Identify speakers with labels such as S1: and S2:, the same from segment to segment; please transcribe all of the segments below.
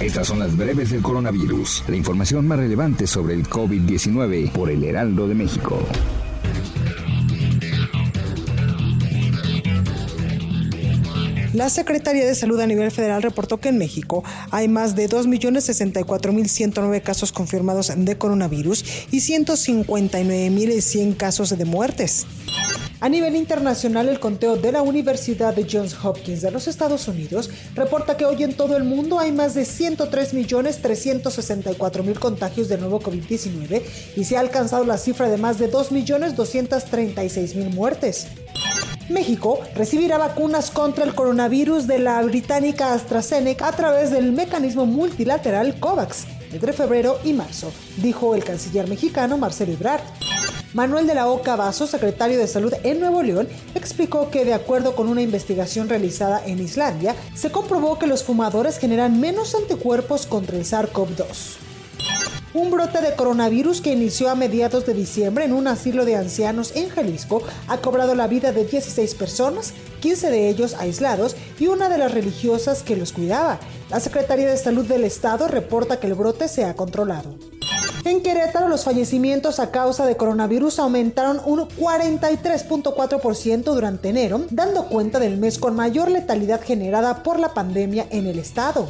S1: Estas son las breves del coronavirus, la información más relevante sobre el COVID-19 por el Heraldo de México.
S2: La Secretaría de Salud a nivel federal reportó que en México hay más de 2.064.109 casos confirmados de coronavirus y 159.100 casos de muertes. A nivel internacional, el conteo de la Universidad de Johns Hopkins de los Estados Unidos reporta que hoy en todo el mundo hay más de 103.364.000 contagios de nuevo COVID-19 y se ha alcanzado la cifra de más de 2.236.000 muertes. México recibirá vacunas contra el coronavirus de la británica AstraZeneca a través del mecanismo multilateral COVAX entre febrero y marzo, dijo el canciller mexicano Marcelo Ebrard. Manuel de la Oca Vaso, secretario de Salud en Nuevo León, explicó que de acuerdo con una investigación realizada en Islandia, se comprobó que los fumadores generan menos anticuerpos contra el SARS-CoV-2. Un brote de coronavirus que inició a mediados de diciembre en un asilo de ancianos en Jalisco ha cobrado la vida de 16 personas, 15 de ellos aislados y una de las religiosas que los cuidaba. La Secretaría de Salud del Estado reporta que el brote se ha controlado. En Querétaro, los fallecimientos a causa de coronavirus aumentaron un 43.4% durante enero, dando cuenta del mes con mayor letalidad generada por la pandemia en el estado.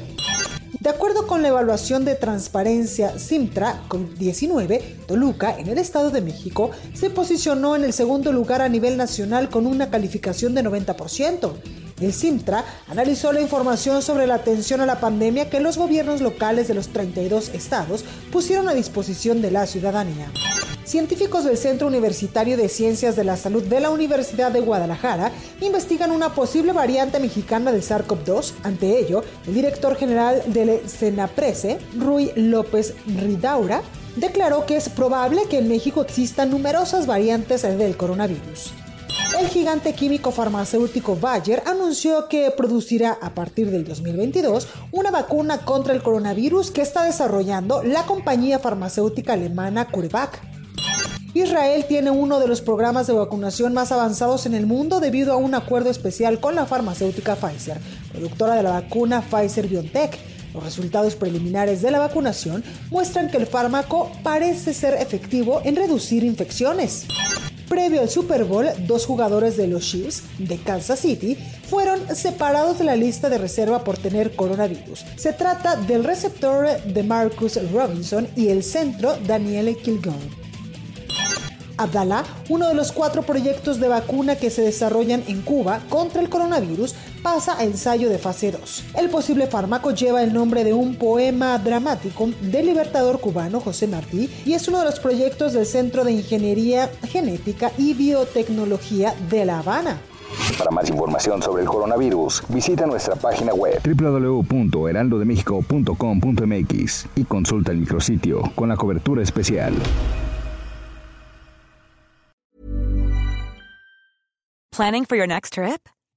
S2: De acuerdo con la evaluación de transparencia Simtra COVID-19, Toluca, en el Estado de México, se posicionó en el segundo lugar a nivel nacional con una calificación de 90%. El Simtra analizó la información sobre la atención a la pandemia que los gobiernos locales de los 32 estados pusieron a disposición de la ciudadanía. Científicos del Centro Universitario de Ciencias de la Salud de la Universidad de Guadalajara investigan una posible variante mexicana del SARS-CoV-2. Ante ello, el director general del Senaprese, Rui López Ridaura, declaró que es probable que en México existan numerosas variantes del coronavirus. El gigante químico farmacéutico Bayer anunció que producirá a partir del 2022 una vacuna contra el coronavirus que está desarrollando la compañía farmacéutica alemana CureVac. Israel tiene uno de los programas de vacunación más avanzados en el mundo debido a un acuerdo especial con la farmacéutica Pfizer, productora de la vacuna Pfizer BioNTech. Los resultados preliminares de la vacunación muestran que el fármaco parece ser efectivo en reducir infecciones. Previo al Super Bowl, dos jugadores de los Chiefs de Kansas City fueron separados de la lista de reserva por tener coronavirus. Se trata del receptor de Marcus Robinson y el centro Daniel Kilgore. Abdalá, uno de los cuatro proyectos de vacuna que se desarrollan en Cuba contra el coronavirus, pasa a ensayo de fase 2. El posible fármaco lleva el nombre de un poema dramático del libertador cubano José Martí y es uno de los proyectos del Centro de Ingeniería Genética y Biotecnología de La Habana.
S1: Para más información sobre el coronavirus, visita nuestra página web www.heraldodemexico.com.mx y consulta el micrositio con la cobertura especial.
S3: Planning for your next trip?